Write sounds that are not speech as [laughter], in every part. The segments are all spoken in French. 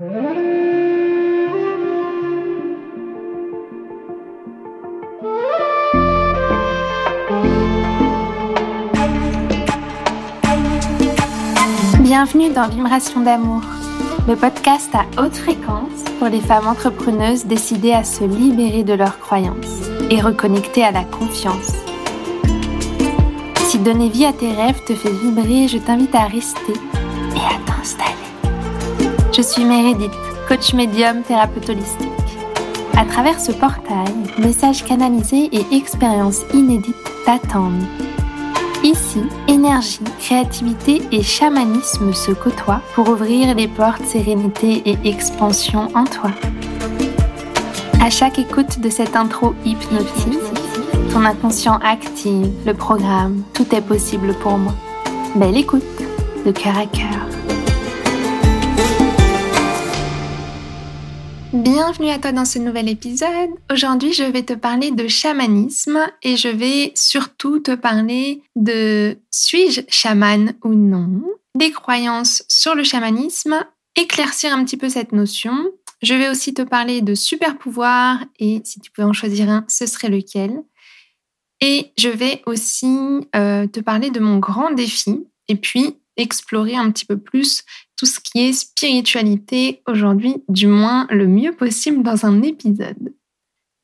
Bienvenue dans Vibration d'amour, le podcast à haute fréquence pour les femmes entrepreneuses décidées à se libérer de leurs croyances et reconnecter à la confiance. Si donner vie à tes rêves te fait vibrer, je t'invite à rester et à t'installer. Je suis Meredith, coach médium thérapeute holistique. À travers ce portail, messages canalisés et expériences inédites t'attendent Ici, énergie, créativité et chamanisme se côtoient pour ouvrir les portes sérénité et expansion en toi. À chaque écoute de cette intro hypnotique, ton inconscient active le programme Tout est possible pour moi. Belle écoute, de cœur à cœur. Bienvenue à toi dans ce nouvel épisode. Aujourd'hui, je vais te parler de chamanisme et je vais surtout te parler de suis-je chaman ou non, des croyances sur le chamanisme, éclaircir un petit peu cette notion. Je vais aussi te parler de super pouvoirs et si tu pouvais en choisir un, ce serait lequel. Et je vais aussi euh, te parler de mon grand défi et puis explorer un petit peu plus tout ce qui est spiritualité aujourd'hui, du moins le mieux possible dans un épisode.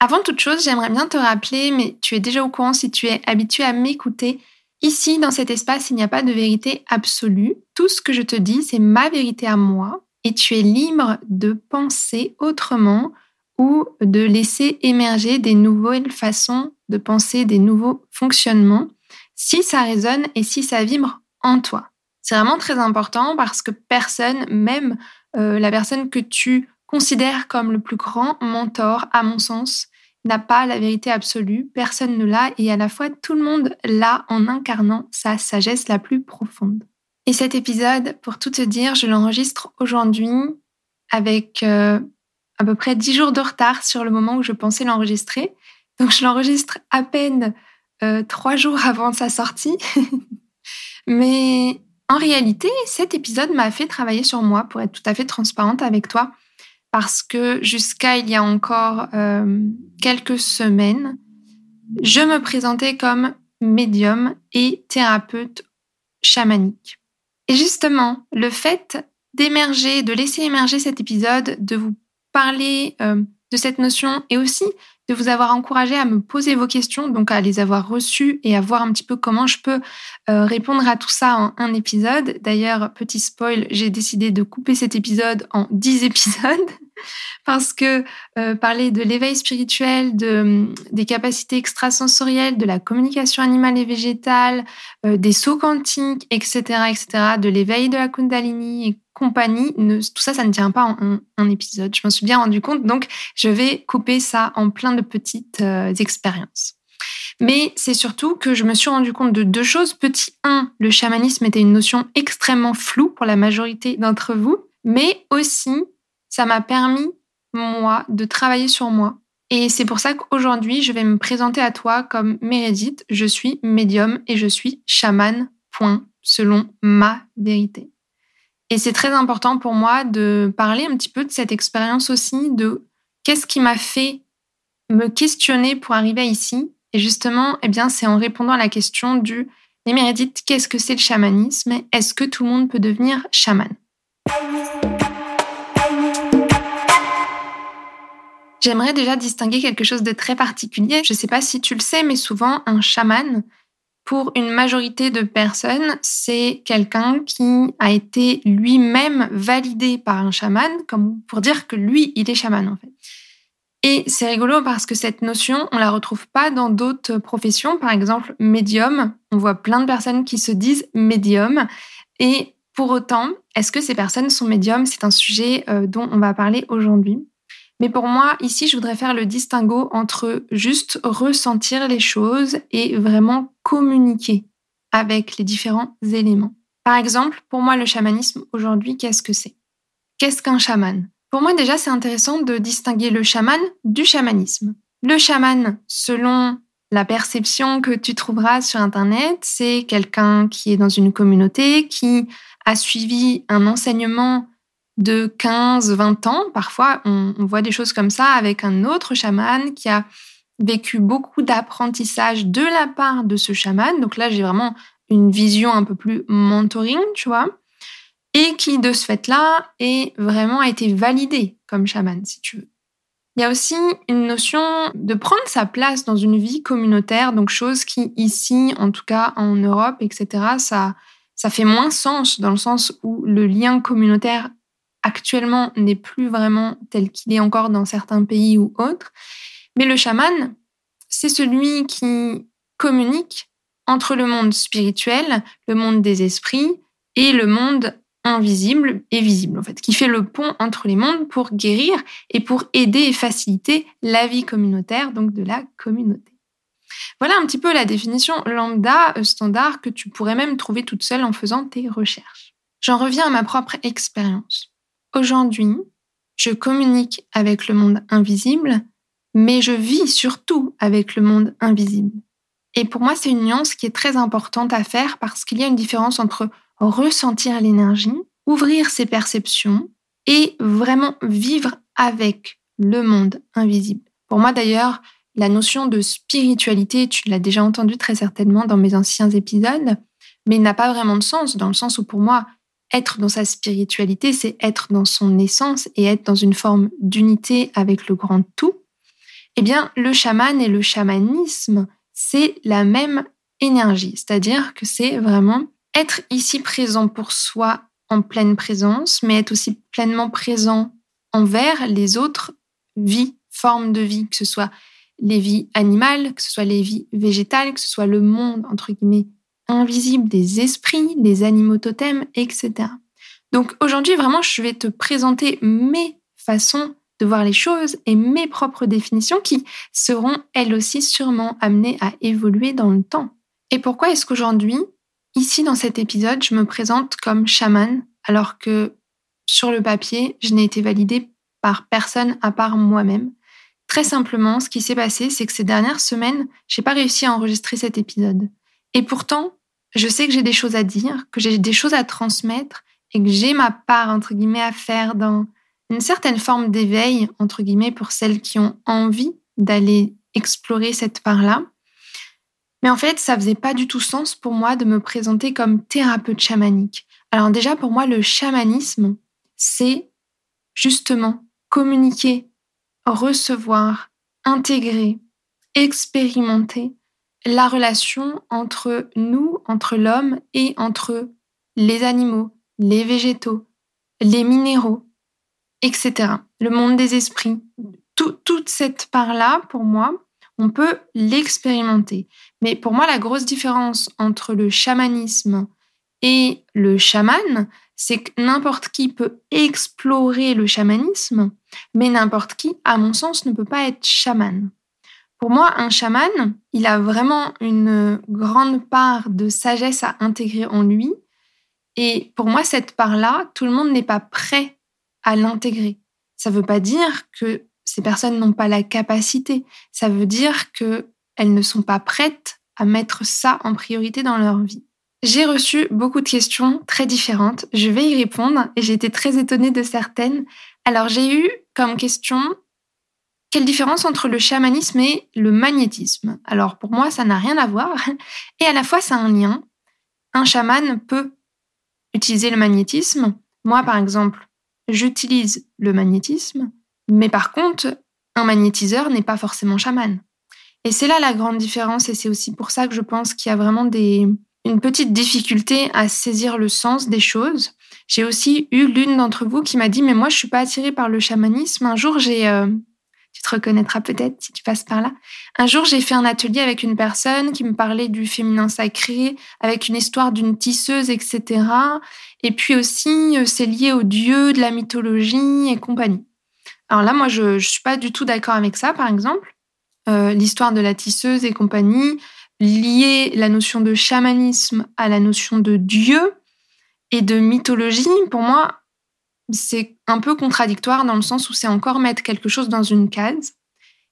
Avant toute chose, j'aimerais bien te rappeler, mais tu es déjà au courant si tu es habitué à m'écouter, ici, dans cet espace, il n'y a pas de vérité absolue. Tout ce que je te dis, c'est ma vérité à moi, et tu es libre de penser autrement ou de laisser émerger des nouvelles façons de penser, des nouveaux fonctionnements, si ça résonne et si ça vibre en toi. C'est vraiment très important parce que personne, même euh, la personne que tu considères comme le plus grand mentor, à mon sens, n'a pas la vérité absolue. Personne ne l'a et à la fois tout le monde l'a en incarnant sa sagesse la plus profonde. Et cet épisode, pour tout te dire, je l'enregistre aujourd'hui avec euh, à peu près 10 jours de retard sur le moment où je pensais l'enregistrer. Donc je l'enregistre à peine euh, trois jours avant sa sortie. [laughs] Mais en réalité, cet épisode m'a fait travailler sur moi pour être tout à fait transparente avec toi parce que jusqu'à il y a encore euh, quelques semaines, je me présentais comme médium et thérapeute chamanique. Et justement, le fait d'émerger, de laisser émerger cet épisode, de vous parler euh, de cette notion et aussi de vous avoir encouragé à me poser vos questions, donc à les avoir reçues et à voir un petit peu comment je peux euh, répondre à tout ça en un épisode. D'ailleurs, petit spoil, j'ai décidé de couper cet épisode en 10 [laughs] épisodes parce que euh, parler de l'éveil spirituel, de, des capacités extrasensorielles, de la communication animale et végétale, euh, des sauts quantiques, etc., etc., de l'éveil de la Kundalini compagnie, tout ça, ça ne tient pas en un, épisode. Je m'en suis bien rendu compte, donc je vais couper ça en plein de petites euh, expériences. Mais c'est surtout que je me suis rendu compte de deux choses. Petit 1, le chamanisme était une notion extrêmement floue pour la majorité d'entre vous, mais aussi ça m'a permis, moi, de travailler sur moi. Et c'est pour ça qu'aujourd'hui, je vais me présenter à toi comme Meredith. Je suis médium et je suis chaman, point, selon ma vérité. Et c'est très important pour moi de parler un petit peu de cette expérience aussi, de qu'est-ce qui m'a fait me questionner pour arriver ici. Et justement, eh bien, c'est en répondant à la question du Mémérédite, qu'est-ce que c'est le chamanisme Est-ce que tout le monde peut devenir chaman? J'aimerais déjà distinguer quelque chose de très particulier. Je ne sais pas si tu le sais, mais souvent, un chaman, pour une majorité de personnes, c'est quelqu'un qui a été lui-même validé par un chaman, comme pour dire que lui, il est chaman en fait. Et c'est rigolo parce que cette notion, on la retrouve pas dans d'autres professions. Par exemple, médium, on voit plein de personnes qui se disent médium. Et pour autant, est-ce que ces personnes sont médiums? C'est un sujet euh, dont on va parler aujourd'hui. Mais pour moi, ici, je voudrais faire le distinguo entre juste ressentir les choses et vraiment communiquer avec les différents éléments. Par exemple, pour moi, le chamanisme aujourd'hui, qu'est-ce que c'est? Qu'est-ce qu'un chaman? Pour moi, déjà, c'est intéressant de distinguer le chaman du chamanisme. Le chaman, selon la perception que tu trouveras sur Internet, c'est quelqu'un qui est dans une communauté, qui a suivi un enseignement de 15, 20 ans. Parfois, on, on voit des choses comme ça avec un autre chaman qui a vécu beaucoup d'apprentissage de la part de ce chaman. Donc là, j'ai vraiment une vision un peu plus mentoring, tu vois, et qui, de ce fait-là, est vraiment a été validé comme chaman, si tu veux. Il y a aussi une notion de prendre sa place dans une vie communautaire, donc chose qui ici, en tout cas en Europe, etc., ça, ça fait moins sens dans le sens où le lien communautaire actuellement n'est plus vraiment tel qu'il est encore dans certains pays ou autres. Mais le chaman, c'est celui qui communique entre le monde spirituel, le monde des esprits et le monde invisible et visible, en fait, qui fait le pont entre les mondes pour guérir et pour aider et faciliter la vie communautaire, donc de la communauté. Voilà un petit peu la définition lambda euh, standard que tu pourrais même trouver toute seule en faisant tes recherches. J'en reviens à ma propre expérience. Aujourd'hui, je communique avec le monde invisible, mais je vis surtout avec le monde invisible. Et pour moi, c'est une nuance qui est très importante à faire parce qu'il y a une différence entre ressentir l'énergie, ouvrir ses perceptions et vraiment vivre avec le monde invisible. Pour moi d'ailleurs, la notion de spiritualité, tu l'as déjà entendu très certainement dans mes anciens épisodes, mais n'a pas vraiment de sens dans le sens où pour moi, être dans sa spiritualité, c'est être dans son essence et être dans une forme d'unité avec le grand tout. Eh bien, le chaman et le chamanisme, c'est la même énergie, c'est-à-dire que c'est vraiment être ici présent pour soi en pleine présence, mais être aussi pleinement présent envers les autres vies, formes de vie, que ce soit les vies animales, que ce soit les vies végétales, que ce soit le monde, entre guillemets, invisible des esprits, des animaux totems, etc. Donc aujourd'hui, vraiment, je vais te présenter mes façons de voir les choses et mes propres définitions qui seront elles aussi sûrement amenées à évoluer dans le temps. Et pourquoi est-ce qu'aujourd'hui, Ici, dans cet épisode, je me présente comme chaman, alors que sur le papier, je n'ai été validée par personne à part moi-même? Très simplement, ce qui s'est passé, c'est que ces dernières semaines, j'ai pas réussi à enregistrer cet épisode. Et pourtant, je sais que j'ai des choses à dire, que j'ai des choses à transmettre et que j'ai ma part, entre guillemets, à faire dans une certaine forme d'éveil, entre guillemets, pour celles qui ont envie d'aller explorer cette part-là. Mais en fait, ça faisait pas du tout sens pour moi de me présenter comme thérapeute chamanique. Alors déjà, pour moi, le chamanisme, c'est justement communiquer, recevoir, intégrer, expérimenter la relation entre nous, entre l'homme et entre les animaux, les végétaux, les minéraux, etc. Le monde des esprits. toute cette part-là, pour moi, on peut l'expérimenter. Mais pour moi, la grosse différence entre le chamanisme et le chaman, c'est que n'importe qui peut explorer le chamanisme, mais n'importe qui, à mon sens, ne peut pas être chaman. Pour moi, un chaman, il a vraiment une grande part de sagesse à intégrer en lui. Et pour moi, cette part-là, tout le monde n'est pas prêt à l'intégrer. Ça ne veut pas dire que ces personnes n'ont pas la capacité. Ça veut dire qu'elles ne sont pas prêtes à mettre ça en priorité dans leur vie. J'ai reçu beaucoup de questions très différentes. Je vais y répondre et j'ai été très étonnée de certaines. Alors j'ai eu comme question quelle différence entre le chamanisme et le magnétisme? Alors pour moi, ça n'a rien à voir [laughs] et à la fois ça a un lien. Un chaman peut utiliser le magnétisme. Moi par exemple, j'utilise le magnétisme mais par contre, un magnétiseur n'est pas forcément chaman. Et c'est là la grande différence et c'est aussi pour ça que je pense qu'il y a vraiment des, une petite difficulté à saisir le sens des choses. J'ai aussi eu l'une d'entre vous qui m'a dit mais moi je suis pas attirée par le chamanisme. Un jour j'ai euh, te peut-être si tu passes par là. Un jour, j'ai fait un atelier avec une personne qui me parlait du féminin sacré, avec une histoire d'une tisseuse, etc. Et puis aussi, euh, c'est lié aux dieux de la mythologie et compagnie. Alors là, moi, je ne suis pas du tout d'accord avec ça, par exemple. Euh, l'histoire de la tisseuse et compagnie, lier la notion de chamanisme à la notion de Dieu et de mythologie, pour moi, c'est un peu contradictoire dans le sens où c'est encore mettre quelque chose dans une case.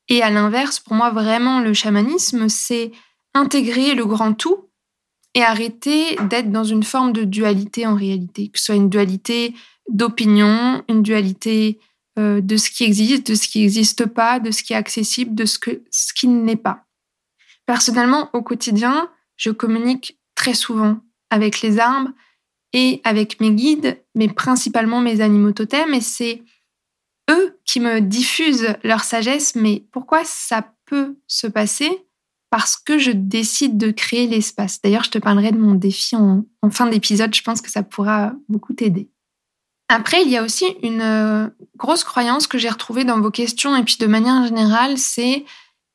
Et à l'inverse, pour moi, vraiment, le chamanisme, c'est intégrer le grand tout et arrêter d'être dans une forme de dualité en réalité, que ce soit une dualité d'opinion, une dualité euh, de ce qui existe, de ce qui n'existe pas, de ce qui est accessible, de ce, que, ce qui n'est pas. Personnellement, au quotidien, je communique très souvent avec les arbres et avec mes guides, mais principalement mes animaux totems, et c'est eux qui me diffusent leur sagesse. Mais pourquoi ça peut se passer? Parce que je décide de créer l'espace. D'ailleurs, je te parlerai de mon défi en, fin d'épisode, je pense que ça pourra beaucoup t'aider. Après, il y a aussi une euh, grosse croyance que j'ai retrouvée dans vos questions et puis de manière générale, c'est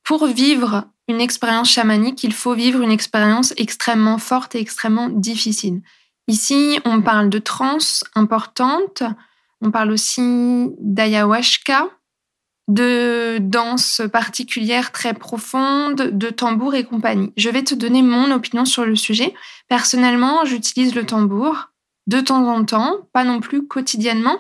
pour vivre une expérience chamanique, il faut vivre une expérience extrêmement forte et extrêmement difficile. Ici, on parle de trance importante, on parle aussi d'ayahuasca, de danse particulière très profonde, de tambour et compagnie. Je vais te donner mon opinion sur le sujet. Personnellement, j'utilise le tambour de temps en temps, pas non plus quotidiennement,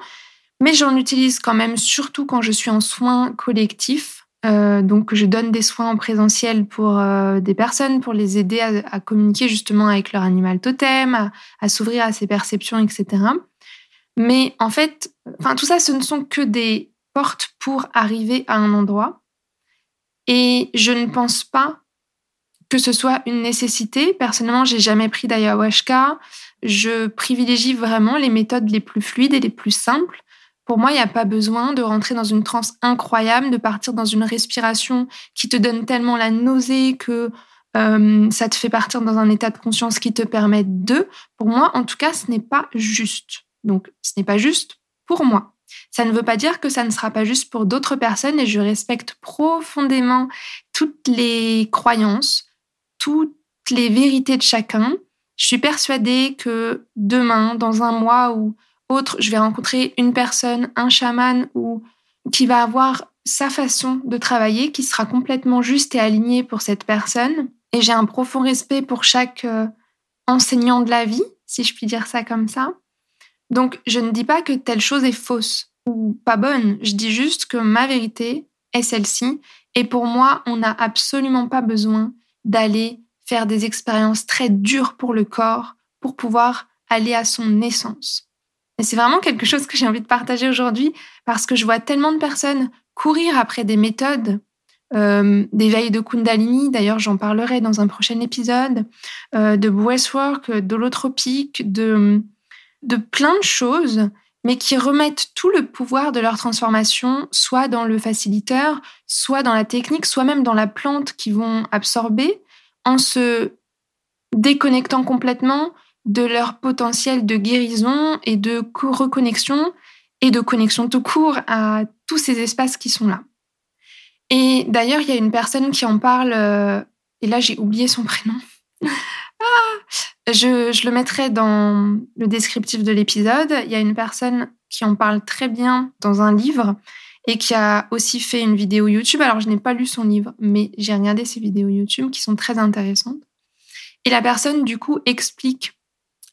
mais j'en utilise quand même surtout quand je suis en soins collectifs euh, donc, je donne des soins en présentiel pour euh, des personnes, pour les aider à, communiquer justement avec leur animal totem, à, s'ouvrir à ses perceptions, etc. Mais en fait, enfin, tout ça, ce ne sont que des portes pour arriver à un endroit. Et je ne pense pas que ce soit une nécessité. Personnellement, j'ai jamais pris d'ayahuasca. Je privilégie vraiment les méthodes les plus fluides et les plus simples pour moi, il n'y a pas besoin de rentrer dans une transe incroyable, de partir dans une respiration qui te donne tellement la nausée que euh, ça te fait partir dans un état de conscience qui te permet de. Pour moi, en tout cas, ce n'est pas juste. Donc, ce n'est pas juste pour moi. Ça ne veut pas dire que ça ne sera pas juste pour d'autres personnes et je respecte profondément toutes les croyances, toutes les vérités de chacun. Je suis persuadée que demain, dans un mois ou autre, je vais rencontrer une personne, un chaman ou qui va avoir sa façon de travailler qui sera complètement juste et alignée pour cette personne. Et j'ai un profond respect pour chaque euh, enseignant de la vie, si je puis dire ça comme ça. Donc, je ne dis pas que telle chose est fausse ou pas bonne. Je dis juste que ma vérité est celle-ci. Et pour moi, on n'a absolument pas besoin d'aller faire des expériences très dures pour le corps pour pouvoir aller à son essence. Et c'est vraiment quelque chose que j'ai envie de partager aujourd'hui parce que je vois tellement de personnes courir après des méthodes euh, d'éveil de Kundalini, d'ailleurs j'en parlerai dans un prochain épisode, euh, de breathwork, d'holotropique, de, de plein de choses, mais qui remettent tout le pouvoir de leur transformation, soit dans le faciliteur, soit dans la technique, soit même dans la plante qui vont absorber, en se déconnectant complètement, de leur potentiel de guérison et de reconnexion et de connexion tout court à tous ces espaces qui sont là. Et d'ailleurs, il y a une personne qui en parle, euh, et là j'ai oublié son prénom. [laughs] ah, je, je, le mettrai dans le descriptif de l'épisode. Il y a une personne qui en parle très bien dans un livre et qui a aussi fait une vidéo YouTube. Alors, je n'ai pas lu son livre, mais j'ai regardé ses vidéos YouTube qui sont très intéressantes. Et la personne, du coup, explique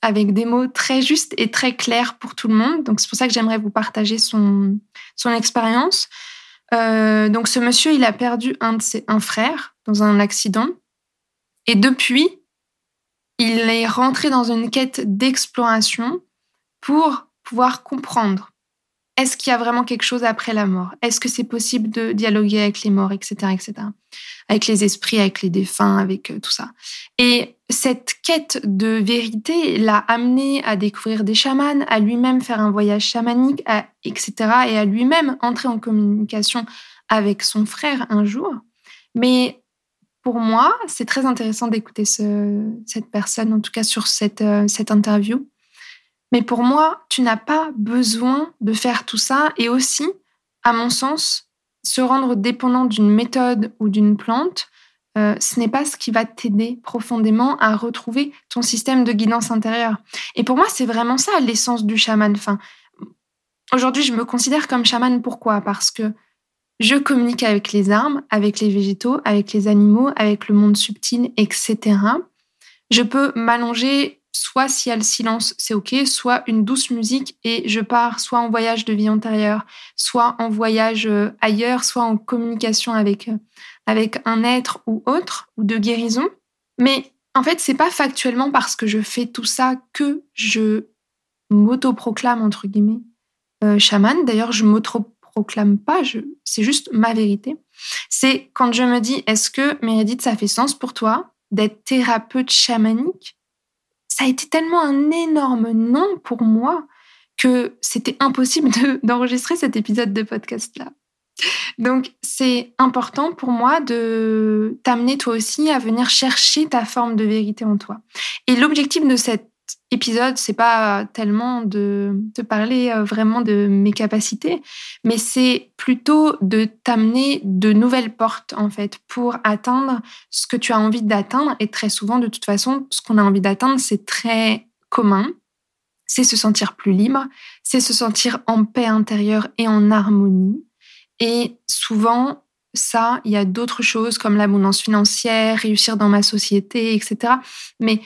avec des mots très justes et très clairs pour tout le monde. Donc c'est pour ça que j'aimerais vous partager son, son expérience. Euh, donc ce monsieur, il a perdu un de ses un frère dans un accident. Et depuis, il est rentré dans une quête d'exploration pour pouvoir comprendre est-ce qu'il y a vraiment quelque chose après la mort? Est-ce que c'est possible de dialoguer avec les morts, etc., etc. Avec les esprits, avec les défunts, avec euh, tout ça. Et cette quête de vérité l'a amené à découvrir des chamans, à lui-même faire un voyage chamanique, etc., et à lui-même entrer en communication avec son frère un jour. Mais pour moi, c'est très intéressant d'écouter cette personne, en tout cas sur cette, euh, cette interview, mais pour moi, tu n'as pas besoin de faire tout ça et aussi, à mon sens, se rendre dépendant d'une méthode ou d'une plante, euh, ce n'est pas ce qui va t'aider profondément à retrouver ton système de guidance intérieure. Et pour moi, c'est vraiment ça l'essence du chaman. Enfin, aujourd'hui, je me considère comme chaman. Pourquoi? Parce que je communique avec les arbres, avec les végétaux, avec les animaux, avec le monde subtil, etc. Je peux m'allonger soit s'il y a le silence, c'est ok, soit une douce musique et je pars soit en voyage de vie antérieure, soit en voyage euh, ailleurs, soit en communication avec, euh, avec un être ou autre, ou de guérison. Mais en fait, c'est pas factuellement parce que je fais tout ça que je m'auto-proclame, entre guillemets, euh, chaman. D'ailleurs, je m'auto-proclame pas, c'est juste ma vérité. C'est quand je me dis, est-ce que Meredith, ça fait sens pour toi d'être thérapeute chamanique? Ça a été tellement un énorme non pour moi que c'était impossible d'enregistrer cet épisode de podcast-là. Donc, c'est important pour moi de t'amener toi aussi à venir chercher ta forme de vérité en toi. Et l'objectif de cet épisode, c'est pas tellement de te parler euh, vraiment de mes capacités, mais c'est plutôt de t'amener de nouvelles portes, en fait, pour atteindre ce que tu as envie d'atteindre. Et très souvent, de toute façon, ce qu'on a envie d'atteindre, c'est très commun. C'est se sentir plus libre, c'est se sentir en paix intérieure et en harmonie et souvent, ça, il y a d'autres choses comme l'abondance financière, réussir dans ma société, etc. Mais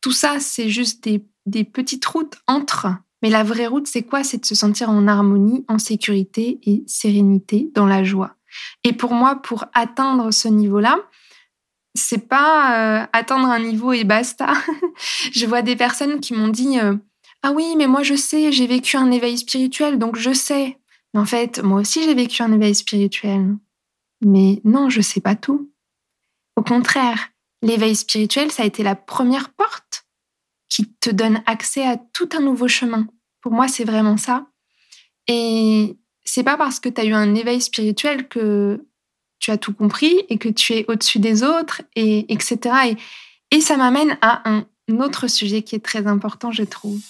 tout ça, c'est juste des, petites routes entre. Mais la vraie route, c'est quoi? C'est de se sentir en harmonie, en sécurité et sérénité, dans la joie. Et pour moi, pour atteindre ce niveau-là, c'est pas euh, atteindre un niveau et basta. [laughs] je vois des personnes qui m'ont dit euh, Ah oui, mais moi je sais, j'ai vécu un éveil spirituel, donc je sais. En fait, moi aussi, j'ai vécu un éveil spirituel. Mais non, je sais pas tout. Au contraire, l'éveil spirituel, ça a été la première porte qui te donne accès à tout un nouveau chemin. Pour moi, c'est vraiment ça. Et c'est pas parce que tu as eu un éveil spirituel que tu as tout compris et que tu es au-dessus des autres, et etc. Et, et ça m'amène à un autre sujet qui est très important, je trouve.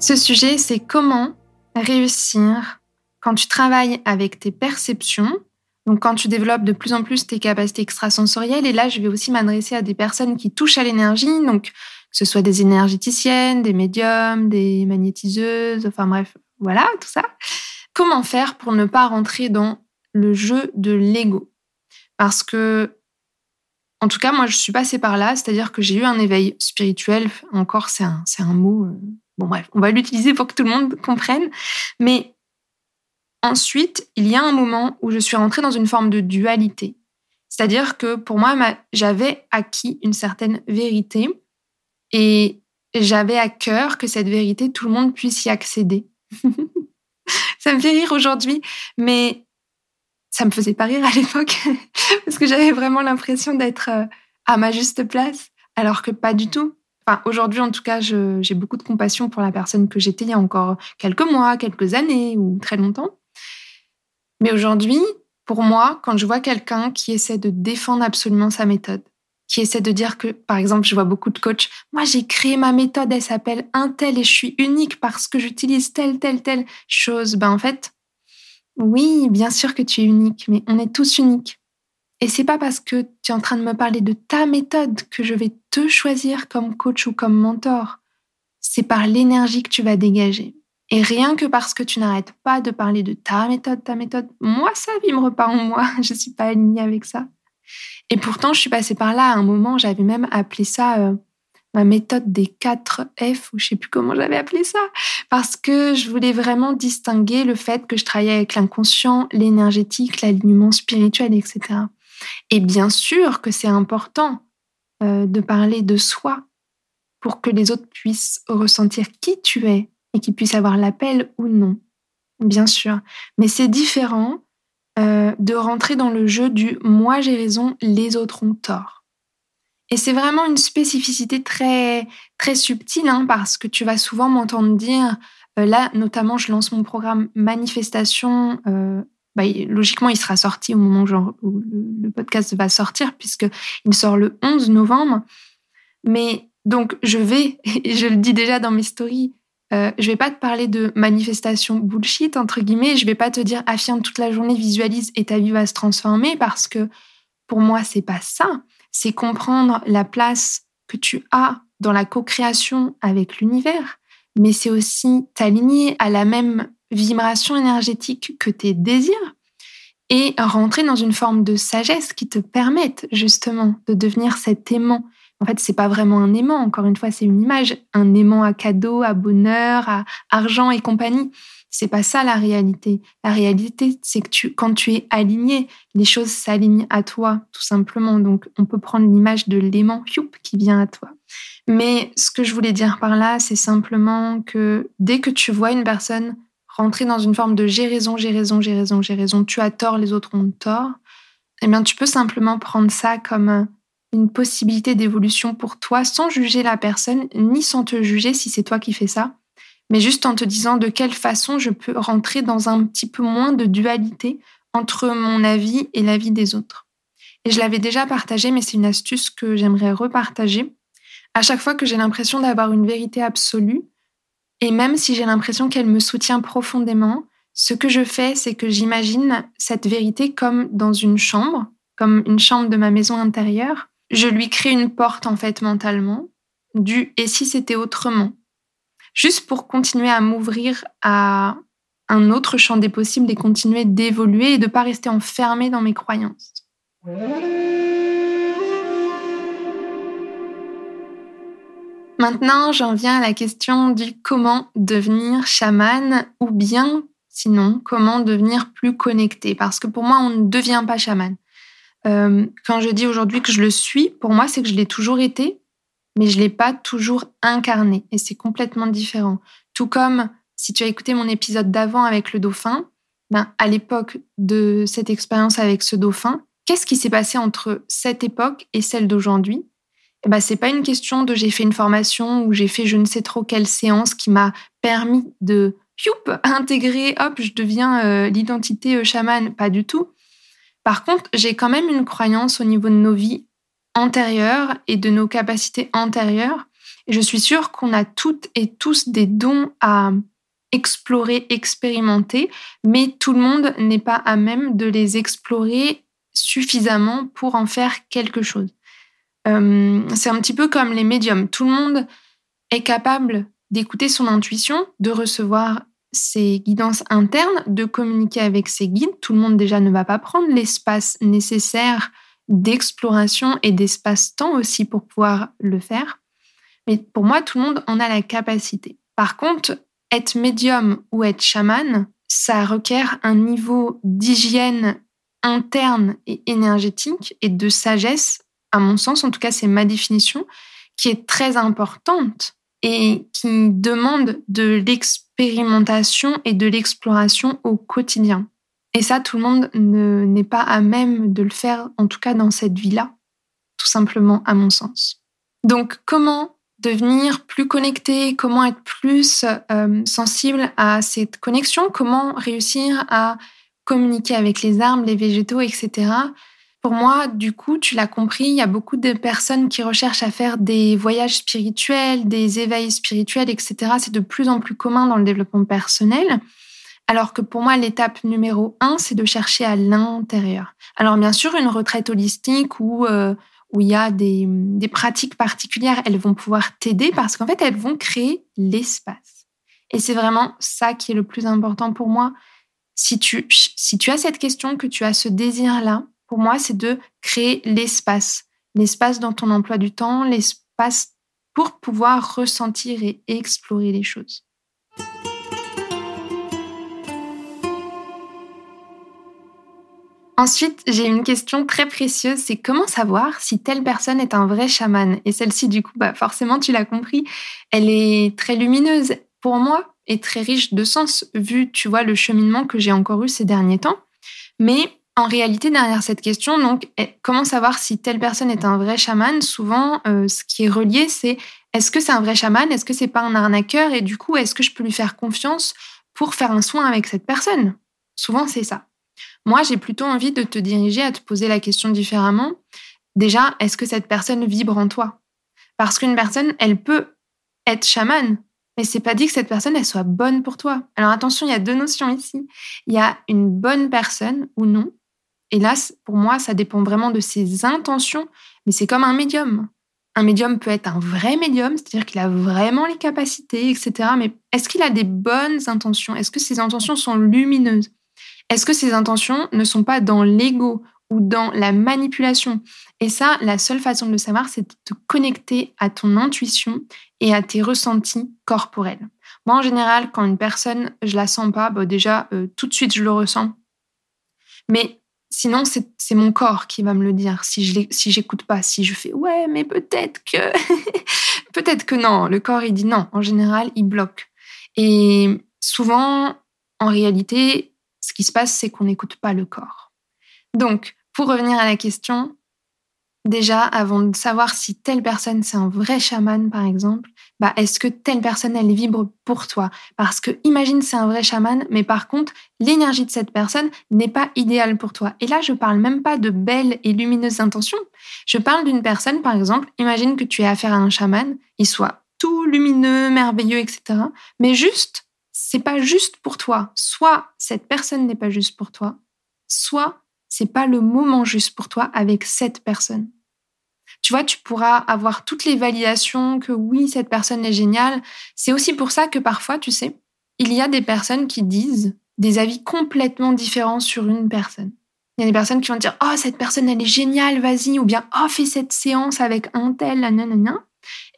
Ce sujet, c'est comment réussir quand tu travailles avec tes perceptions, donc quand tu développes de plus en plus tes capacités extrasensorielles. Et là, je vais aussi m'adresser à des personnes qui touchent à l'énergie, donc que ce soit des énergéticiennes, des médiums, des magnétiseuses, enfin bref, voilà, tout ça. Comment faire pour ne pas rentrer dans le jeu de l'ego? Parce que en tout cas, moi, je suis passée par là, c'est-à-dire que j'ai eu un éveil spirituel. Encore, c'est un, un mot euh, Bon bref, on va l'utiliser pour que tout le monde comprenne. Mais ensuite, il y a un moment où je suis rentrée dans une forme de dualité. C'est-à-dire que pour moi, j'avais acquis une certaine vérité et j'avais à cœur que cette vérité, tout le monde puisse y accéder. [laughs] ça me fait rire aujourd'hui, mais ça me faisait pas rire à l'époque [laughs] parce que j'avais vraiment l'impression d'être euh, à ma juste place, alors que pas du tout aujourd'hui, en tout cas, j'ai beaucoup de compassion pour la personne que j'étais il y a encore quelques mois, quelques années ou très longtemps. Mais aujourd'hui, pour moi, quand je vois quelqu'un qui essaie de défendre absolument sa méthode, qui essaie de dire que, par exemple, je vois beaucoup de coachs, moi j'ai créé ma méthode, elle s'appelle un tel et je suis unique parce que j'utilise telle, telle, telle chose. Ben en fait, oui, bien sûr que tu es unique, mais on est tous uniques. Et c'est pas parce que tu es en train de me parler de ta méthode que je vais te choisir comme coach ou comme mentor. C'est par l'énergie que tu vas dégager. Et rien que parce que tu n'arrêtes pas de parler de ta méthode, ta méthode, moi, ça vibre pas en moi. [laughs] Je suis pas alignée avec ça. Et pourtant, je suis passée par là à un moment, j'avais même appelé ça euh, ma méthode des 4 F, ou je sais plus comment j'avais appelé ça, parce que je voulais vraiment distinguer le fait que je travaillais avec l'inconscient, l'énergétique, l'alignement spirituel, etc. Et bien sûr que c'est important euh, de parler de soi pour que les autres puissent ressentir qui tu es et qu'ils puissent avoir l'appel ou non. Bien sûr. Mais c'est différent euh, de rentrer dans le jeu du moi j'ai raison, les autres ont tort. Et c'est vraiment une spécificité très très subtile hein, parce que tu vas souvent m'entendre dire euh, là notamment je lance mon programme manifestation bah, logiquement, il sera sorti au moment où, le, podcast va sortir, puisqu'il sort le 11 novembre. Mais donc, je vais, [laughs] et je le dis déjà dans mes stories, euh, je vais pas te parler de manifestation bullshit, entre guillemets. Je vais pas te dire affirme toute la journée, visualise et ta vie va se transformer, parce que pour moi, c'est pas ça. C'est comprendre la place que tu as dans la co-création avec l'univers, mais c'est aussi t'aligner à la même vibration énergétique que tes désirs et rentrer dans une forme de sagesse qui te permette justement de devenir cet aimant En fait, c'est pas vraiment un aimant. Encore une fois, c'est une image. Un aimant à cadeau, à bonheur, à argent et compagnie. C'est pas ça la réalité. La réalité, c'est que quand tu es aligné, les choses s'alignent à toi, tout simplement. Donc, on peut prendre l'image de l'aimant qui vient à toi. Mais ce que je voulais dire par là, c'est simplement que dès que tu vois une personne rentrer dans une forme de j'ai raison, j'ai raison, j'ai raison, j'ai raison, tu as tort, les autres ont tort, eh bien, tu peux simplement prendre ça comme une possibilité d'évolution pour toi sans juger la personne, ni sans te juger si c'est toi qui fais ça, mais juste en te disant de quelle façon je peux rentrer dans un petit peu moins de dualité entre mon avis et l'avis des autres. Et je l'avais déjà partagé, mais c'est une astuce que j'aimerais repartager. À chaque fois que j'ai l'impression d'avoir une vérité absolue, et même si j'ai l'impression qu'elle me soutient profondément, ce que je fais, c'est que j'imagine cette vérité comme dans une chambre, comme une chambre de ma maison intérieure. Je lui crée une porte en fait mentalement, du et si c'était autrement, juste pour continuer à m'ouvrir à un autre champ des possibles et continuer d'évoluer et de ne pas rester enfermé dans mes croyances. Maintenant, j'en viens à la question du comment devenir chaman ou bien, sinon, comment devenir plus connecté. Parce que pour moi, on ne devient pas chaman. Euh, quand je dis aujourd'hui que je le suis, pour moi, c'est que je l'ai toujours été, mais je ne l'ai pas toujours incarné. Et c'est complètement différent. Tout comme si tu as écouté mon épisode d'avant avec le dauphin, ben, à l'époque de cette expérience avec ce dauphin, qu'est-ce qui s'est passé entre cette époque et celle d'aujourd'hui? Ben, c'est pas une question de j'ai fait une formation ou j'ai fait je ne sais trop quelle séance qui m'a permis de youp, intégrer, hop, je deviens euh, l'identité euh, chaman. Pas du tout. Par contre, j'ai quand même une croyance au niveau de nos vies antérieures et de nos capacités antérieures. Et je suis sûre qu'on a toutes et tous des dons à explorer, expérimenter, mais tout le monde n'est pas à même de les explorer suffisamment pour en faire quelque chose. Euh, c'est un petit peu comme les médiums. Tout le monde est capable d'écouter son intuition, de recevoir ses guidances internes, de communiquer avec ses guides. Tout le monde déjà ne va pas prendre l'espace nécessaire d'exploration et d'espace-temps aussi pour pouvoir le faire. Mais pour moi, tout le monde en a la capacité. Par contre, être médium ou être chaman, ça requiert un niveau d'hygiène interne et énergétique et de sagesse à mon sens, en tout cas c'est ma définition, qui est très importante et qui demande de l'expérimentation et de l'exploration au quotidien. Et ça, tout le monde n'est pas à même de le faire, en tout cas dans cette vie-là, tout simplement à mon sens. Donc comment devenir plus connecté, comment être plus euh, sensible à cette connexion, comment réussir à communiquer avec les arbres, les végétaux, etc. Pour moi, du coup, tu l'as compris, il y a beaucoup de personnes qui recherchent à faire des voyages spirituels, des éveils spirituels, etc. C'est de plus en plus commun dans le développement personnel. Alors que pour moi, l'étape numéro un, c'est de chercher à l'intérieur. Alors bien sûr, une retraite holistique où, euh, où il y a des, des pratiques particulières, elles vont pouvoir t'aider parce qu'en fait, elles vont créer l'espace. Et c'est vraiment ça qui est le plus important pour moi. Si tu, si tu as cette question, que tu as ce désir-là, pour moi, c'est de créer l'espace. L'espace dans ton emploi du temps, l'espace pour pouvoir ressentir et explorer les choses. Ensuite, j'ai une question très précieuse, c'est comment savoir si telle personne est un vrai chaman? Et celle-ci, du coup, bah forcément, tu l'as compris, elle est très lumineuse pour moi et très riche de sens, vu, tu vois, le cheminement que j'ai encore eu ces derniers temps. Mais en réalité, derrière cette question, donc, eh, comment savoir si telle personne est un vrai chaman? Souvent, euh, ce qui est relié, c'est est-ce que c'est un vrai chaman? Est-ce que c'est pas un arnaqueur? Et du coup, est-ce que je peux lui faire confiance pour faire un soin avec cette personne? Souvent, c'est ça. Moi, j'ai plutôt envie de te diriger à te poser la question différemment. Déjà, est-ce que cette personne vibre en toi? Parce qu'une personne, elle peut être chamane, mais c'est pas dit que cette personne, elle soit bonne pour toi. Alors attention, il y a deux notions ici. Il y a une bonne personne ou non, là, pour moi, ça dépend vraiment de ses intentions, mais c'est comme un médium. Un médium peut être un vrai médium, c'est-à-dire qu'il a vraiment les capacités, etc. Mais est-ce qu'il a des bonnes intentions? Est-ce que ses intentions sont lumineuses? Est-ce que ses intentions ne sont pas dans l'ego ou dans la manipulation? Et ça, la seule façon de le savoir, c'est de te connecter à ton intuition et à tes ressentis corporels. Moi, en général, quand une personne, je la sens pas, bah déjà, euh, tout de suite, je le ressens. Mais sinon, c'est mon corps qui va me le dire si je si j'écoute pas, si je fais ouais, mais peut-être que, [laughs] peut-être que non. Le corps, il dit non. En général, il bloque. Et souvent, en réalité, ce qui se passe, c'est qu'on n'écoute pas le corps. Donc, pour revenir à la question, déjà, avant de savoir si telle personne c'est un vrai chaman, par exemple, bah, est-ce que telle personne elle vibre pour toi? Parce que imagine c'est un vrai chaman, mais par contre l'énergie de cette personne n'est pas idéale pour toi. Et là, je parle même pas de belles et lumineuses intentions. Je parle d'une personne, par exemple, imagine que tu aies affaire à un chaman, il soit tout lumineux, merveilleux, etc. Mais juste, c'est pas juste pour toi. Soit cette personne n'est pas juste pour toi, soit c'est pas le moment juste pour toi avec cette personne. Tu vois, tu pourras avoir toutes les validations que oui, cette personne est géniale. C'est aussi pour ça que parfois, tu sais, il y a des personnes qui disent des avis complètement différents sur une personne. Il y a des personnes qui vont dire Oh, cette personne, elle est géniale, vas-y, ou bien Oh, fais cette séance avec un tel, nanana.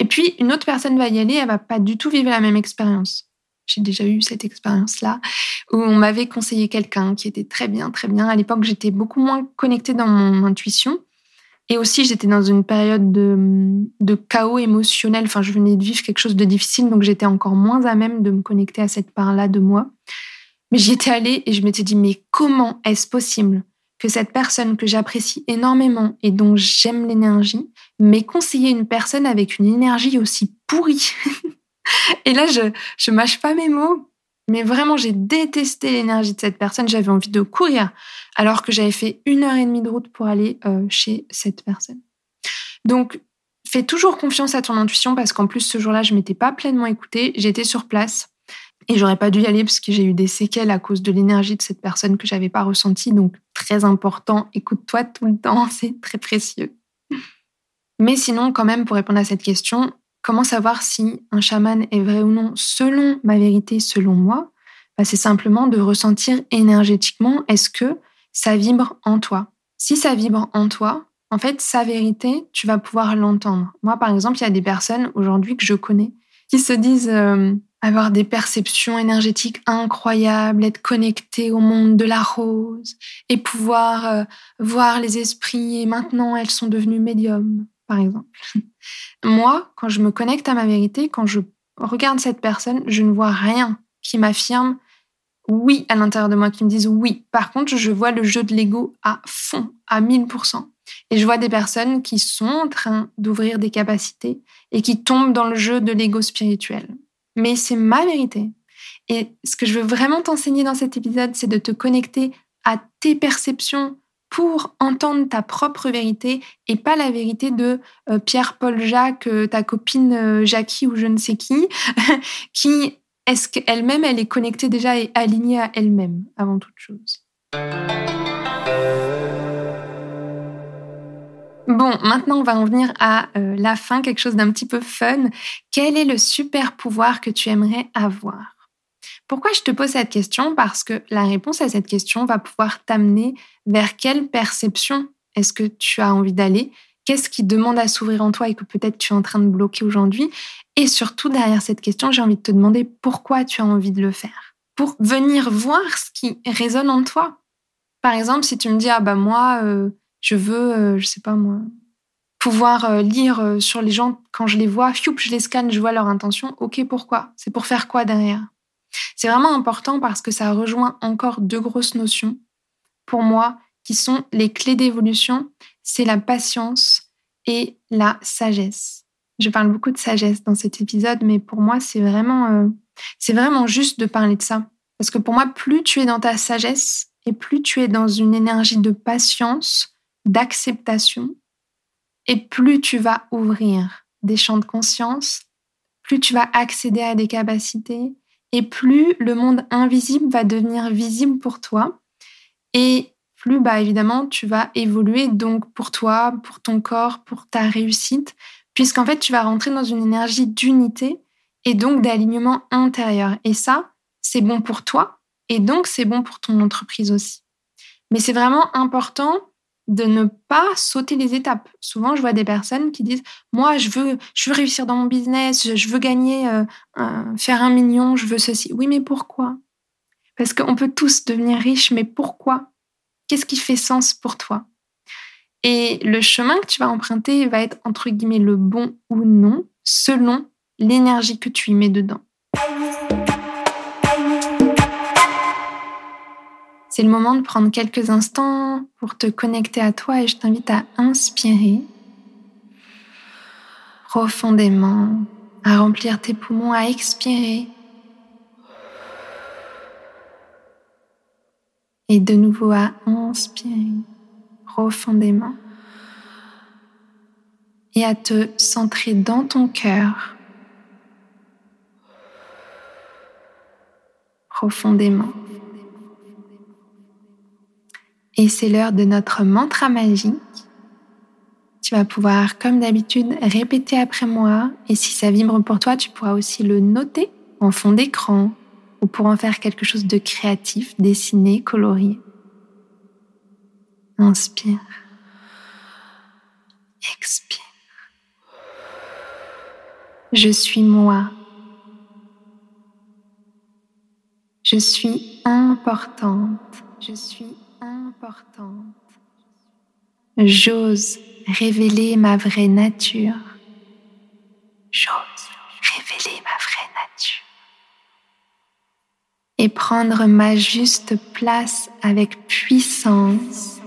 Et puis, une autre personne va y aller, elle va pas du tout vivre la même expérience j'ai déjà eu cette expérience-là, où on m'avait conseillé quelqu'un qui était très bien, très bien. À l'époque, j'étais beaucoup moins connectée dans mon intuition. Et aussi, j'étais dans une période de, chaos émotionnel. Enfin, je venais de vivre quelque chose de difficile, donc j'étais encore moins à même de me connecter à cette part-là de moi. Mais j'y étais allée et je m'étais dit, mais comment est-ce possible que cette personne que j'apprécie énormément et dont j'aime l'énergie m'ait conseillé une personne avec une énergie aussi pourrie? [laughs] Et là, je, je mâche pas mes mots, mais vraiment, j'ai détesté l'énergie de cette personne. J'avais envie de courir, alors que j'avais fait une heure et demie de route pour aller euh, chez cette personne. Donc, fais toujours confiance à ton intuition parce qu'en plus, ce jour-là, je m'étais pas pleinement écoutée. J'étais sur place et j'aurais pas dû y aller parce que j'ai eu des séquelles à cause de l'énergie de cette personne que j'avais pas ressentie. Donc, très important. Écoute-toi tout le temps. [laughs] C'est très précieux. Mais sinon, quand même, pour répondre à cette question, Comment savoir si un chaman est vrai ou non selon ma vérité, selon moi? Bah, C'est simplement de ressentir énergétiquement est-ce que ça vibre en toi? Si ça vibre en toi, en fait, sa vérité, tu vas pouvoir l'entendre. Moi, par exemple, il y a des personnes aujourd'hui que je connais qui se disent euh, avoir des perceptions énergétiques incroyables, être connectées au monde de la rose et pouvoir euh, voir les esprits. Et maintenant, elles sont devenues médiums exemple. [laughs] Moi, quand je me connecte à ma vérité, quand je regarde cette personne, je ne vois rien qui m'affirme oui à l'intérieur de moi, qui me dise oui. Par contre, je vois le jeu de l'ego à fond, à 1000%. Et je vois des personnes qui sont en train d'ouvrir des capacités et qui tombent dans le jeu de l'ego spirituel. Mais c'est ma vérité. Et ce que je veux vraiment t'enseigner dans cet épisode, c'est de te connecter à tes perceptions, pour entendre ta propre vérité et pas la vérité de euh, Pierre, Paul, Jacques, euh, ta copine euh, Jackie ou je ne sais qui, [laughs] qui est-ce qu'elle-même elle est connectée déjà et alignée à elle-même avant toute chose? Bon, maintenant on va en venir à la fin, quelque chose d'un petit peu fun. Quel est le super pouvoir que tu aimerais avoir? Pourquoi je te pose cette question? Parce que la réponse à cette question va pouvoir t'amener vers quelle perception est-ce que tu as envie d'aller? Qu'est-ce qui demande à s'ouvrir en toi et que peut-être tu es en train de bloquer aujourd'hui? Et surtout, derrière cette question, j'ai envie de te demander pourquoi tu as envie de le faire. Pour venir voir ce qui résonne en toi. Par exemple, si tu me dis, ah bah moi, euh, je veux, euh, je sais pas moi, pouvoir euh, lire sur les gens quand je les vois, je les scanne, je vois leur intention. Ok, pourquoi? C'est pour faire quoi derrière? C'est vraiment important parce que ça rejoint encore deux grosses notions pour moi qui sont les clés d'évolution, c'est la patience et la sagesse. Je parle beaucoup de sagesse dans cet épisode, mais pour moi, c'est vraiment, euh, vraiment juste de parler de ça. Parce que pour moi, plus tu es dans ta sagesse et plus tu es dans une énergie de patience, d'acceptation, et plus tu vas ouvrir des champs de conscience, plus tu vas accéder à des capacités, et plus le monde invisible va devenir visible pour toi. Et plus, bah, évidemment, tu vas évoluer donc pour toi, pour ton corps, pour ta réussite, puisqu'en fait, tu vas rentrer dans une énergie d'unité et donc d'alignement intérieur. Et ça, c'est bon pour toi et donc c'est bon pour ton entreprise aussi. Mais c'est vraiment important de ne pas sauter les étapes. Souvent, je vois des personnes qui disent moi, je veux, je veux réussir dans mon business, je veux gagner, euh, faire un million, je veux ceci. Oui, mais pourquoi? Parce qu'on peut tous devenir riches, mais pourquoi? Qu'est-ce qui fait sens pour toi? Et le chemin que tu vas emprunter va être entre guillemets le bon ou non, selon l'énergie que tu y mets dedans. C'est le moment de prendre quelques instants pour te connecter à toi et je t'invite à inspirer profondément, à remplir tes poumons, à expirer. Et de nouveau à inspirer profondément et à te centrer dans ton cœur profondément. Et c'est l'heure de notre mantra magique. Tu vas pouvoir, comme d'habitude, répéter après moi. Et si ça vibre pour toi, tu pourras aussi le noter en fond d'écran ou pour en faire quelque chose de créatif, dessiné, colorié. Inspire. Expire. Je suis moi. Je suis importante. Je suis importante. J'ose révéler ma vraie nature. J'ose révéler ma vraie nature. Et prendre ma juste place avec puissance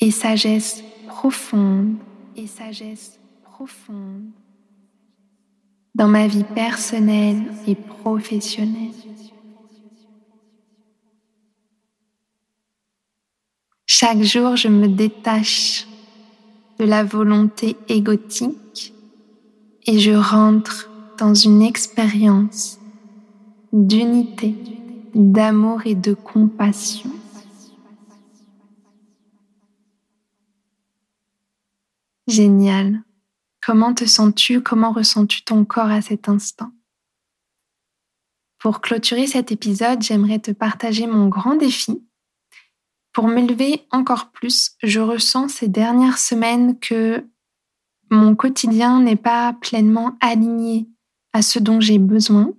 et sagesse profonde et sagesse profonde dans ma vie personnelle et professionnelle. Chaque jour, je me détache de la volonté égotique et je rentre dans une expérience d'unité, d'amour et de compassion. Génial. Comment te sens-tu? Comment ressens-tu ton corps à cet instant? Pour clôturer cet épisode, j'aimerais te partager mon grand défi pour m'élever encore plus, je ressens ces dernières semaines que mon quotidien n'est pas pleinement aligné à ce dont j'ai besoin.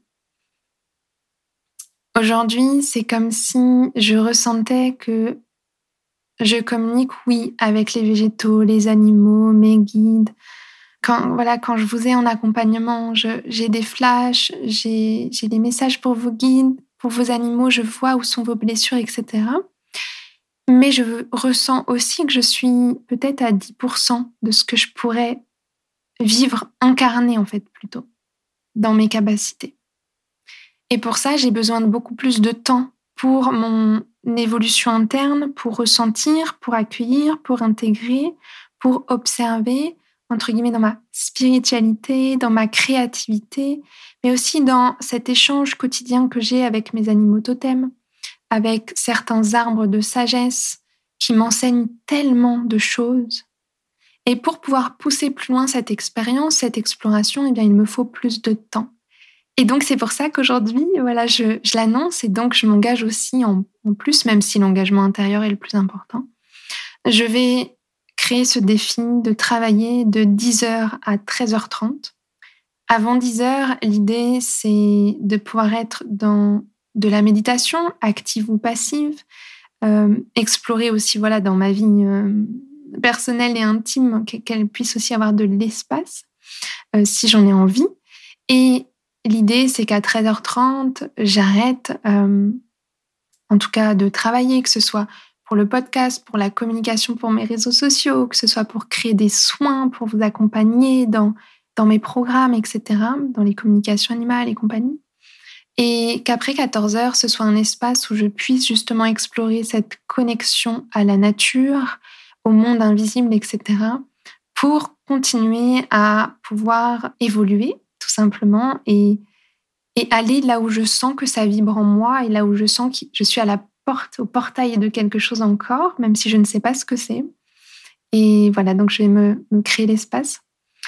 Aujourd'hui, c'est comme si je ressentais que je communique, oui, avec les végétaux, les animaux, mes guides. Quand, voilà, quand je vous ai en accompagnement, j'ai des flashs, j'ai des messages pour vos guides, pour vos animaux, je vois où sont vos blessures, etc mais je ressens aussi que je suis peut-être à 10% de ce que je pourrais vivre incarné en fait plutôt dans mes capacités. Et pour ça, j'ai besoin de beaucoup plus de temps pour mon évolution interne, pour ressentir, pour accueillir, pour intégrer, pour observer, entre guillemets, dans ma spiritualité, dans ma créativité, mais aussi dans cet échange quotidien que j'ai avec mes animaux totems, avec certains arbres de sagesse qui m'enseignent tellement de choses. Et pour pouvoir pousser plus loin cette expérience, cette exploration, eh bien, il me faut plus de temps. Et donc, c'est pour ça qu'aujourd'hui, voilà, je, l'annonce et donc je m'engage aussi en, en plus, même si l'engagement intérieur est le plus important. Je vais créer ce défi de travailler de 10h à 13h30. Avant 10h, l'idée, c'est de pouvoir être dans de la méditation, active ou passive, euh, explorer aussi voilà dans ma vie euh, personnelle et intime qu'elle puisse aussi avoir de l'espace euh, si j'en ai envie. Et l'idée c'est qu'à 13h30 j'arrête en tout cas de travailler, que ce soit pour le podcast, pour la communication pour mes réseaux sociaux, que ce soit pour créer des soins, pour vous accompagner dans, dans mes programmes, etc., dans les communications animales et compagnie et qu'après 14 heures, ce soit un espace où je puisse justement explorer cette connexion à la nature, au monde invisible, etc., pour continuer à pouvoir évoluer tout simplement et, et aller là où je sens que ça vibre en moi et là où je sens que je suis à la porte, au portail de quelque chose encore, même si je ne sais pas ce que c'est. Et voilà, donc je vais me, me créer l'espace.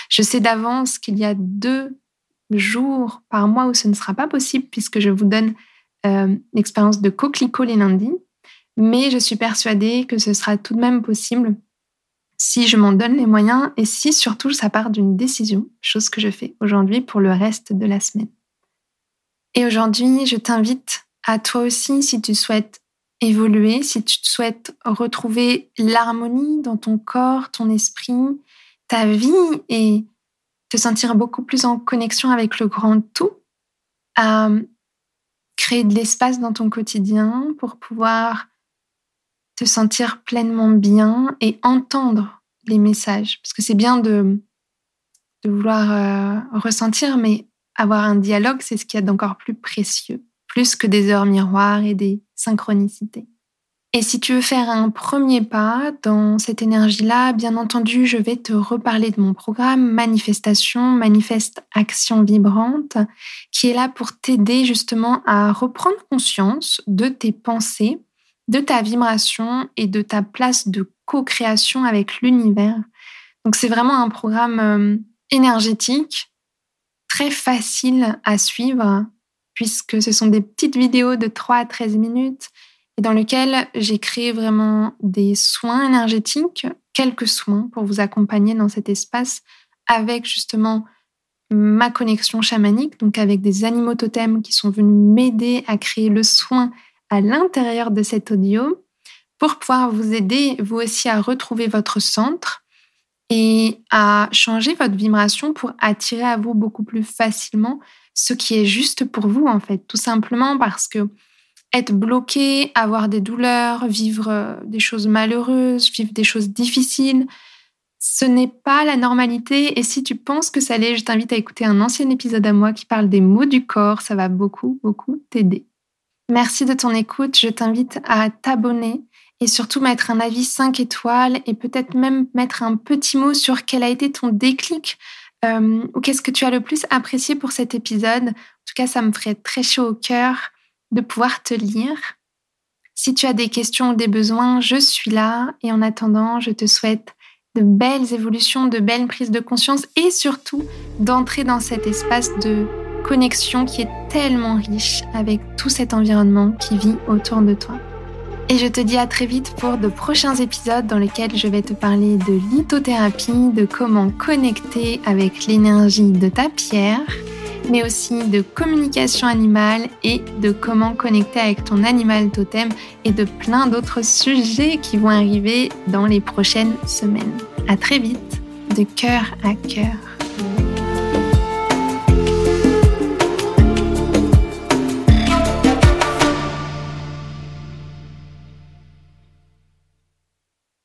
Je sais d'avance qu'il y a deux jours par mois où ce ne sera pas possible puisque je vous donne euh, l'expérience de coquelicot les lundis. mais je suis persuadée que ce sera tout de même possible si je m'en donne les moyens et si surtout ça part d'une décision, chose que je fais aujourd'hui pour le reste de la semaine. Et aujourd'hui, je t'invite à toi aussi, si tu souhaites évoluer, si tu souhaites retrouver l'harmonie dans ton corps, ton esprit, ta vie et te sentir beaucoup plus en connexion avec le grand tout, à créer de l'espace dans ton quotidien pour pouvoir te sentir pleinement bien et entendre les messages. Parce que c'est bien de, de vouloir euh, ressentir, mais avoir un dialogue, c'est ce qu'il y a d'encore plus précieux, plus que des heures miroirs et des synchronicités. Et si tu veux faire un premier pas dans cette énergie-là, bien entendu, je vais te reparler de mon programme Manifestation, Manifeste Action Vibrante, qui est là pour t'aider justement à reprendre conscience de tes pensées, de ta vibration et de ta place de co-création avec l'univers. Donc c'est vraiment un programme euh, énergétique, très facile à suivre, puisque ce sont des petites vidéos de 3 à 13 minutes et dans lequel j'ai créé vraiment des soins énergétiques, quelques soins pour vous accompagner dans cet espace avec justement ma connexion chamanique, donc avec des animaux totems qui sont venus m'aider à créer le soin à l'intérieur de cet audio pour pouvoir vous aider vous aussi à retrouver votre centre et à changer votre vibration pour attirer à vous beaucoup plus facilement ce qui est juste pour vous en fait, tout simplement parce que être bloqué, avoir des douleurs, vivre euh, des choses malheureuses, vivre des choses difficiles, ce n'est pas la normalité. Et si tu penses que ça l'est, je t'invite à écouter un ancien épisode à moi qui parle des mots du corps. Ça va beaucoup, beaucoup t'aider. Merci de ton écoute. Je t'invite à t'abonner et surtout mettre un avis 5 étoiles et peut-être même mettre un petit mot sur quel a été ton déclic euh, ou qu'est-ce que tu as le plus apprécié pour cet épisode. En tout cas, ça me ferait très chaud au cœur de pouvoir te lire. Si tu as des questions ou des besoins, je suis là et en attendant, je te souhaite de belles évolutions, de belles prises de conscience et surtout d'entrer dans cet espace de connexion qui est tellement riche avec tout cet environnement qui vit autour de toi. Et je te dis à très vite pour de prochains épisodes dans lesquels je vais te parler de lithothérapie, de comment connecter avec l'énergie de ta pierre mais aussi de communication animale et de comment connecter avec ton animal totem et de plein d'autres sujets qui vont arriver dans les prochaines semaines. À très vite, de cœur à cœur.